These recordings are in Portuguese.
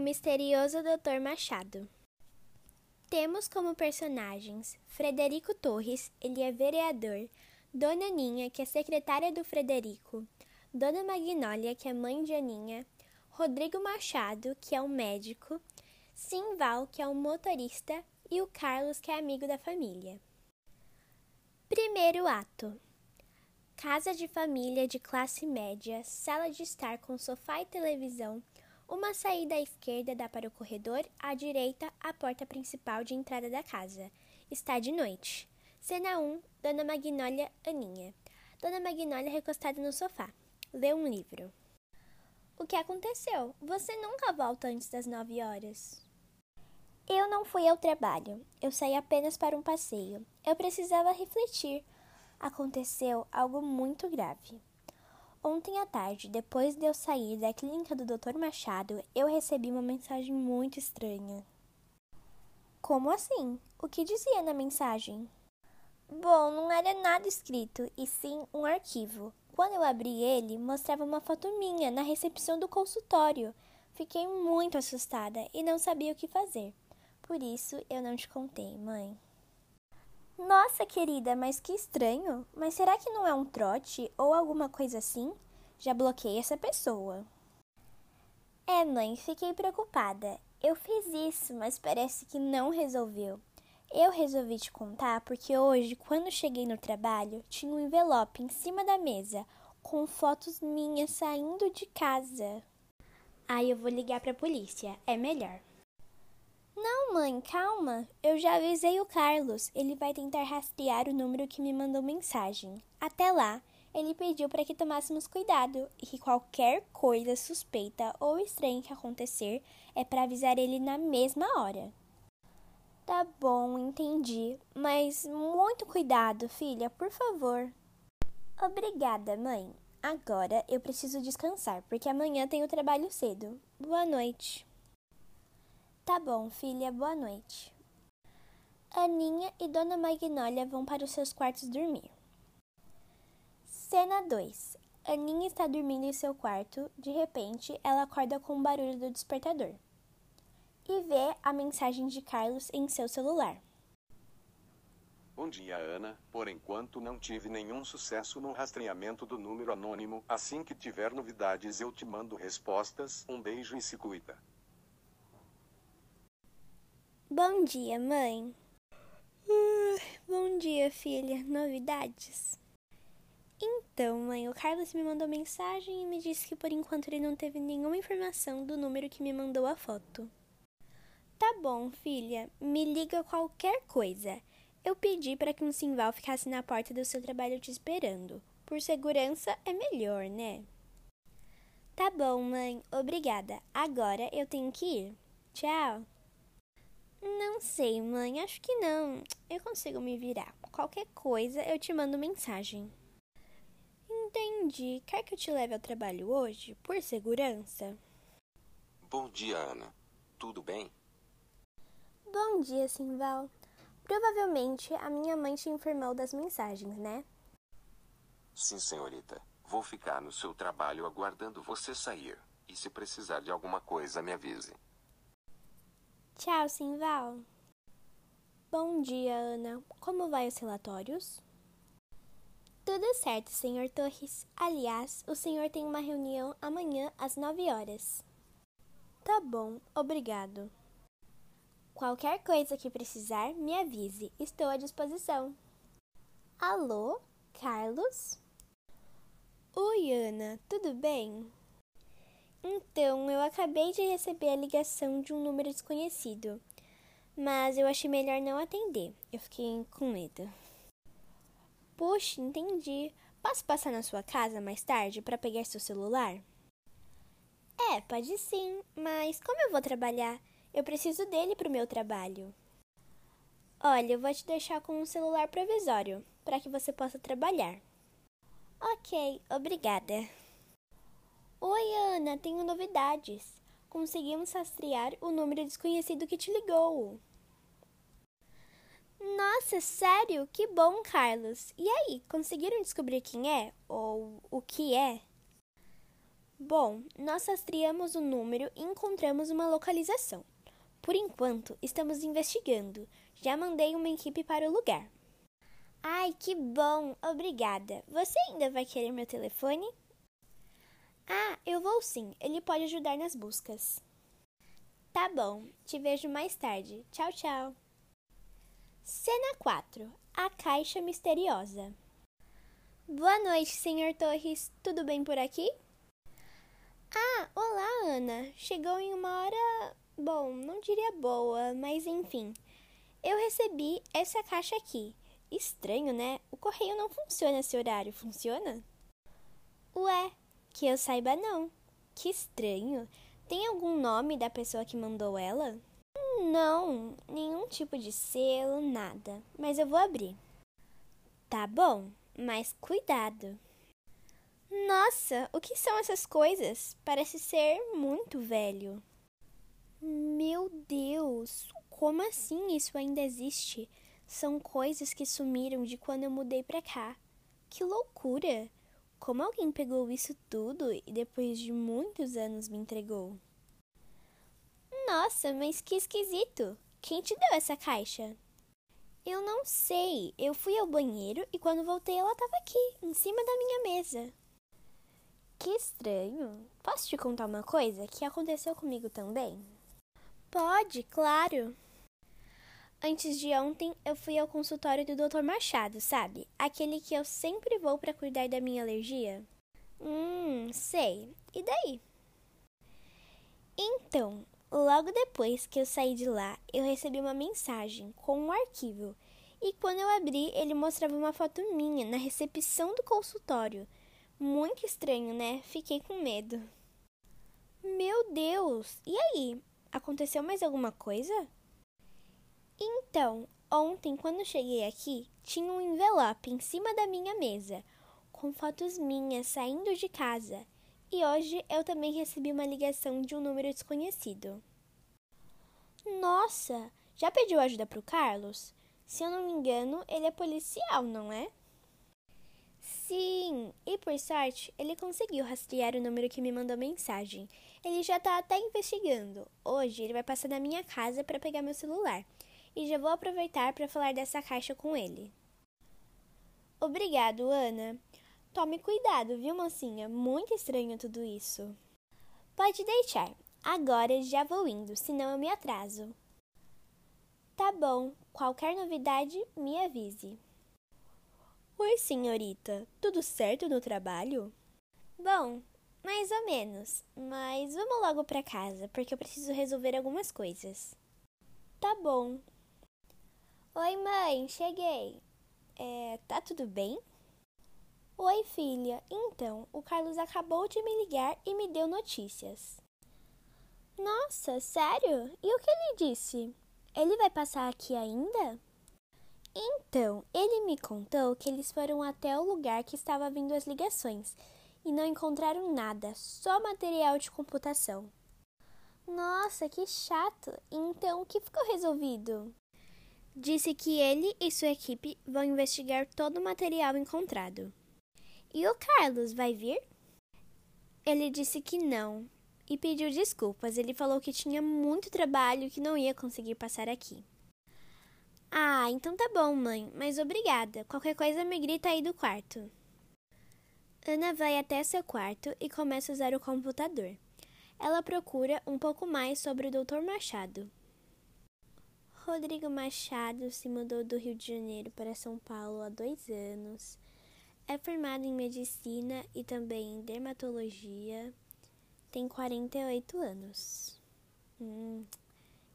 misterioso Dr. Machado. Temos como personagens Frederico Torres, ele é vereador, Dona Aninha, que é secretária do Frederico, Dona Magnólia, que é mãe de Aninha, Rodrigo Machado, que é um médico, Simval, que é um motorista, e o Carlos, que é amigo da família. Primeiro ato: Casa de família de classe média, sala de estar com sofá e televisão. Uma saída à esquerda dá para o corredor, à direita, a porta principal de entrada da casa. Está de noite. Cena 1: Dona Magnólia Aninha. Dona Magnólia recostada no sofá. Lê um livro. O que aconteceu? Você nunca volta antes das nove horas. Eu não fui ao trabalho. Eu saí apenas para um passeio. Eu precisava refletir. Aconteceu algo muito grave. Ontem à tarde, depois de eu sair da clínica do Dr. Machado, eu recebi uma mensagem muito estranha. Como assim? O que dizia na mensagem? Bom, não era nada escrito, e sim um arquivo. Quando eu abri ele, mostrava uma foto minha na recepção do consultório. Fiquei muito assustada e não sabia o que fazer. Por isso eu não te contei, mãe. Nossa, querida, mas que estranho. Mas será que não é um trote ou alguma coisa assim? Já bloqueei essa pessoa. É, mãe, fiquei preocupada. Eu fiz isso, mas parece que não resolveu. Eu resolvi te contar porque hoje, quando cheguei no trabalho, tinha um envelope em cima da mesa com fotos minhas saindo de casa. Aí eu vou ligar para a polícia, é melhor. Não, mãe, calma. Eu já avisei o Carlos. Ele vai tentar rastrear o número que me mandou mensagem. Até lá, ele pediu para que tomássemos cuidado e que qualquer coisa suspeita ou estranha que acontecer é para avisar ele na mesma hora. Tá bom, entendi. Mas muito cuidado, filha, por favor. Obrigada, mãe. Agora eu preciso descansar, porque amanhã tenho trabalho cedo. Boa noite. Tá bom, filha, boa noite. Aninha e Dona Magnólia vão para os seus quartos dormir. Cena 2. Aninha está dormindo em seu quarto. De repente, ela acorda com o barulho do despertador e vê a mensagem de Carlos em seu celular. Bom dia, Ana. Por enquanto não tive nenhum sucesso no rastreamento do número anônimo. Assim que tiver novidades, eu te mando respostas. Um beijo e se cuida. Bom dia, mãe. Uh, bom dia, filha. Novidades? Então, mãe, o Carlos me mandou mensagem e me disse que por enquanto ele não teve nenhuma informação do número que me mandou a foto. Tá bom, filha. Me liga qualquer coisa. Eu pedi para que um simval ficasse na porta do seu trabalho te esperando. Por segurança é melhor, né? Tá bom, mãe. Obrigada. Agora eu tenho que ir. Tchau. Não sei, mãe, acho que não. Eu consigo me virar. Qualquer coisa eu te mando mensagem. Entendi. Quer que eu te leve ao trabalho hoje, por segurança? Bom dia, Ana. Tudo bem? Bom dia, Simval. Provavelmente a minha mãe te informou das mensagens, né? Sim, senhorita. Vou ficar no seu trabalho aguardando você sair. E se precisar de alguma coisa, me avise. Tchau, Simval. Bom dia, Ana. Como vai os relatórios? Tudo certo, senhor Torres. Aliás, o senhor tem uma reunião amanhã às nove horas. Tá bom, obrigado. Qualquer coisa que precisar, me avise. Estou à disposição. Alô, Carlos? Oi, Ana, tudo bem? Então, eu acabei de receber a ligação de um número desconhecido, mas eu achei melhor não atender. Eu fiquei com medo. Puxa, entendi. Posso passar na sua casa mais tarde para pegar seu celular? É, pode sim, mas como eu vou trabalhar? Eu preciso dele para o meu trabalho. Olha, eu vou te deixar com um celular provisório para que você possa trabalhar. Ok, obrigada. Oi, Ana, tenho novidades. Conseguimos rastrear o número desconhecido que te ligou. Nossa, sério? Que bom, Carlos. E aí, conseguiram descobrir quem é? Ou o que é? Bom, nós rastreamos o número e encontramos uma localização. Por enquanto, estamos investigando. Já mandei uma equipe para o lugar. Ai, que bom! Obrigada. Você ainda vai querer meu telefone? Ah, eu vou sim. Ele pode ajudar nas buscas. Tá bom. Te vejo mais tarde. Tchau, tchau. Cena 4 A Caixa Misteriosa. Boa noite, senhor Torres. Tudo bem por aqui? Ah, olá, Ana. Chegou em uma hora. Bom, não diria boa, mas enfim. Eu recebi essa caixa aqui. Estranho, né? O correio não funciona esse horário, funciona? Ué, que eu saiba, não. Que estranho. Tem algum nome da pessoa que mandou ela? Não, nenhum tipo de selo, nada. Mas eu vou abrir. Tá bom, mas cuidado. Nossa, o que são essas coisas? Parece ser muito velho. Meu Deus, como assim isso ainda existe? São coisas que sumiram de quando eu mudei pra cá. Que loucura! Como alguém pegou isso tudo e depois de muitos anos me entregou? Nossa, mas que esquisito! Quem te deu essa caixa? Eu não sei. Eu fui ao banheiro e quando voltei ela estava aqui, em cima da minha mesa. Que estranho. Posso te contar uma coisa que aconteceu comigo também? Pode, claro. Antes de ontem, eu fui ao consultório do Dr. Machado, sabe? Aquele que eu sempre vou para cuidar da minha alergia. Hum, sei. E daí? Então, logo depois que eu saí de lá, eu recebi uma mensagem com um arquivo. E quando eu abri, ele mostrava uma foto minha na recepção do consultório. Muito estranho, né? Fiquei com medo. Meu Deus! E aí? Aconteceu mais alguma coisa? Então, ontem, quando cheguei aqui, tinha um envelope em cima da minha mesa, com fotos minhas saindo de casa. E hoje eu também recebi uma ligação de um número desconhecido. Nossa, já pediu ajuda para o Carlos? Se eu não me engano, ele é policial, não é? Sim, e por sorte, ele conseguiu rastrear o número que me mandou mensagem. Ele já está até investigando. Hoje ele vai passar na minha casa para pegar meu celular e já vou aproveitar para falar dessa caixa com ele. Obrigado, Ana. Tome cuidado, viu, mocinha? Muito estranho tudo isso. Pode deixar. Agora já vou indo, senão eu me atraso. Tá bom. Qualquer novidade, me avise. Oi, senhorita. Tudo certo no trabalho? Bom, mais ou menos. Mas vamos logo para casa, porque eu preciso resolver algumas coisas. Tá bom. Oi, mãe, cheguei. É, tá tudo bem? Oi, filha. Então, o Carlos acabou de me ligar e me deu notícias. Nossa, sério? E o que ele disse? Ele vai passar aqui ainda? Então, ele me contou que eles foram até o lugar que estava vindo as ligações e não encontraram nada, só material de computação. Nossa, que chato! Então, o que ficou resolvido? Disse que ele e sua equipe vão investigar todo o material encontrado. E o Carlos vai vir? Ele disse que não e pediu desculpas. Ele falou que tinha muito trabalho e que não ia conseguir passar aqui. Ah, então tá bom, mãe, mas obrigada. Qualquer coisa me grita aí do quarto. Ana vai até seu quarto e começa a usar o computador. Ela procura um pouco mais sobre o Dr. Machado. Rodrigo Machado se mudou do Rio de Janeiro para São Paulo há dois anos. É formado em medicina e também em dermatologia. Tem 48 anos. Hum,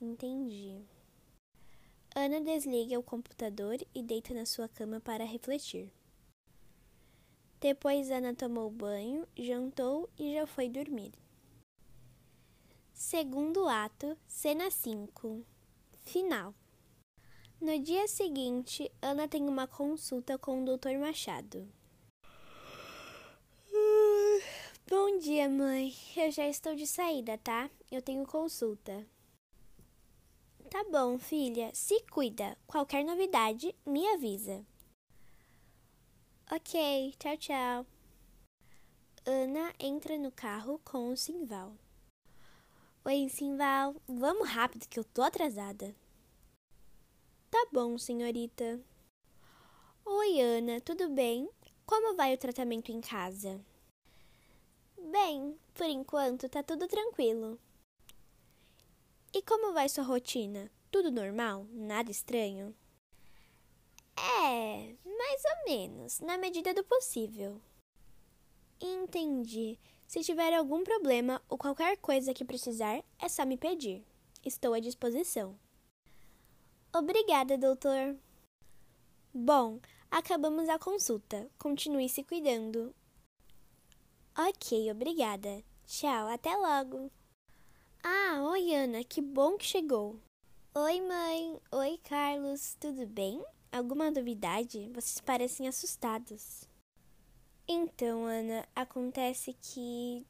entendi. Ana desliga o computador e deita na sua cama para refletir. Depois Ana tomou banho, jantou e já foi dormir. Segundo ato, cena 5. Final. No dia seguinte, Ana tem uma consulta com o Dr. Machado. Bom dia, mãe. Eu já estou de saída, tá? Eu tenho consulta. Tá bom, filha. Se cuida. Qualquer novidade, me avisa. Ok, tchau, tchau. Ana entra no carro com o Simval. Oi, Simval, vamos rápido que eu tô atrasada. Tá bom, senhorita. Oi, Ana, tudo bem? Como vai o tratamento em casa? Bem, por enquanto tá tudo tranquilo. E como vai sua rotina? Tudo normal? Nada estranho? É, mais ou menos, na medida do possível. Entendi. Se tiver algum problema ou qualquer coisa que precisar, é só me pedir. Estou à disposição. Obrigada, doutor. Bom, acabamos a consulta. Continue se cuidando. Ok, obrigada. Tchau, até logo. Ah, oi, Ana, que bom que chegou. Oi, mãe. Oi, Carlos. Tudo bem? Alguma novidade? Vocês parecem assustados. Então, Ana, acontece que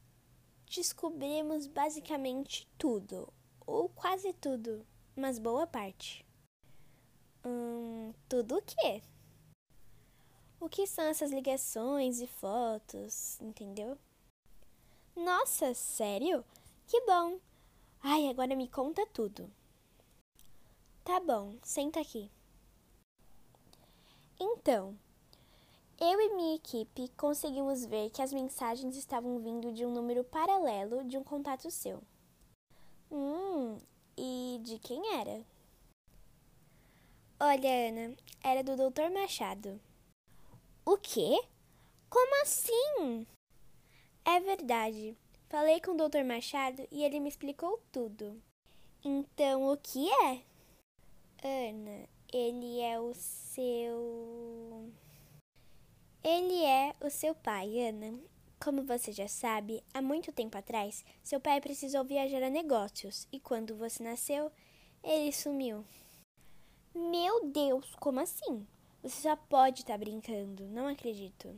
descobrimos basicamente tudo, ou quase tudo, mas boa parte. Hum, tudo o quê? O que são essas ligações e fotos, entendeu? Nossa, sério? Que bom! Ai, agora me conta tudo. Tá bom, senta aqui. Então, eu e minha equipe conseguimos ver que as mensagens estavam vindo de um número paralelo de um contato seu. Hum, e de quem era? Olha, Ana, era do Dr. Machado. O quê? Como assim? É verdade. Falei com o Dr. Machado e ele me explicou tudo. Então, o que é? Ana, ele é o seu. Ele é o seu pai, Ana. Como você já sabe, há muito tempo atrás, seu pai precisou viajar a negócios e quando você nasceu, ele sumiu. Meu Deus, como assim? Você só pode estar tá brincando, não acredito.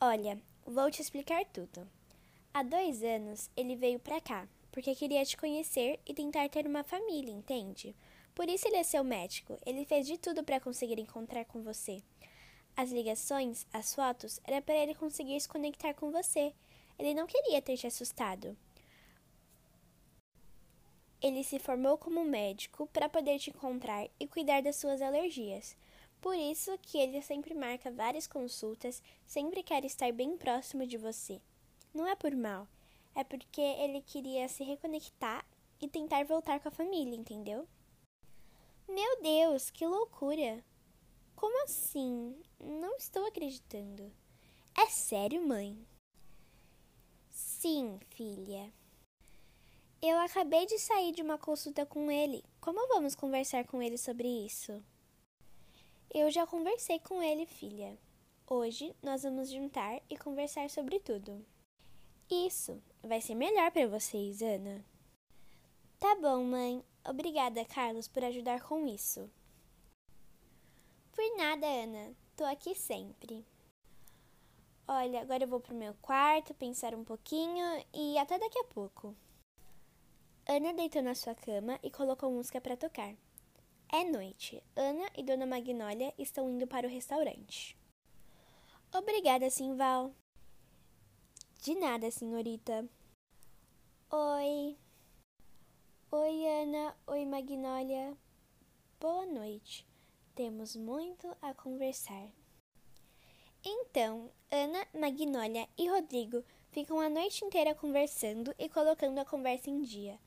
Olha, vou te explicar tudo. Há dois anos ele veio pra cá, porque queria te conhecer e tentar ter uma família, entende? Por isso ele é seu médico. Ele fez de tudo para conseguir encontrar com você. As ligações, as fotos, era para ele conseguir se conectar com você. Ele não queria ter te assustado. Ele se formou como médico para poder te encontrar e cuidar das suas alergias. Por isso que ele sempre marca várias consultas, sempre quer estar bem próximo de você. Não é por mal, é porque ele queria se reconectar e tentar voltar com a família, entendeu? Meu Deus, que loucura! Como assim? Não estou acreditando. É sério, mãe? Sim, filha. Eu acabei de sair de uma consulta com ele. Como vamos conversar com ele sobre isso? Eu já conversei com ele, filha. Hoje nós vamos juntar e conversar sobre tudo. Isso vai ser melhor para vocês, Ana. Tá bom, mãe. Obrigada, Carlos, por ajudar com isso. Por nada, Ana. Tô aqui sempre. Olha, agora eu vou pro meu quarto, pensar um pouquinho e até daqui a pouco. Ana deitou na sua cama e colocou música para tocar. É noite. Ana e Dona Magnólia estão indo para o restaurante. Obrigada, Simval. De nada, senhorita. Oi. Oi, Ana. Oi, Magnólia. Boa noite. Temos muito a conversar. Então, Ana, Magnólia e Rodrigo ficam a noite inteira conversando e colocando a conversa em dia.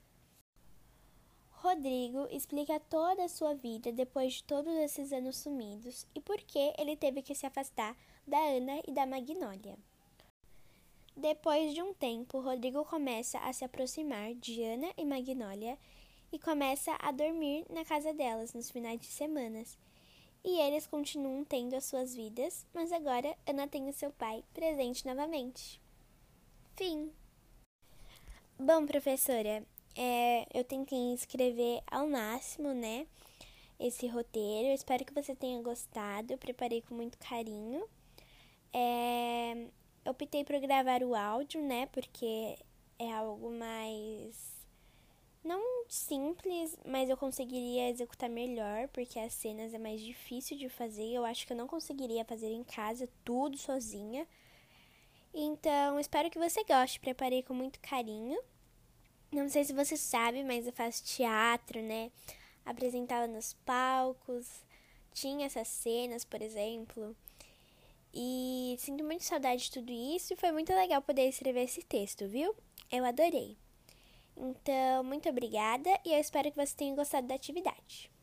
Rodrigo explica toda a sua vida depois de todos esses anos sumidos e por que ele teve que se afastar da Ana e da Magnólia. Depois de um tempo, Rodrigo começa a se aproximar de Ana e Magnólia e começa a dormir na casa delas nos finais de semanas e eles continuam tendo as suas vidas, mas agora Ana tem o seu pai presente novamente. Fim. Bom, professora, é, eu tentei escrever ao máximo, né? Esse roteiro. Eu espero que você tenha gostado. Eu preparei com muito carinho. É, eu optei por gravar o áudio, né? Porque é algo mais não simples, mas eu conseguiria executar melhor, porque as cenas é mais difícil de fazer. Eu acho que eu não conseguiria fazer em casa tudo sozinha. Então, espero que você goste. Preparei com muito carinho. Não sei se você sabe, mas eu faço teatro, né? Apresentava nos palcos, tinha essas cenas, por exemplo. E sinto muito saudade de tudo isso e foi muito legal poder escrever esse texto, viu? Eu adorei. Então, muito obrigada e eu espero que você tenha gostado da atividade.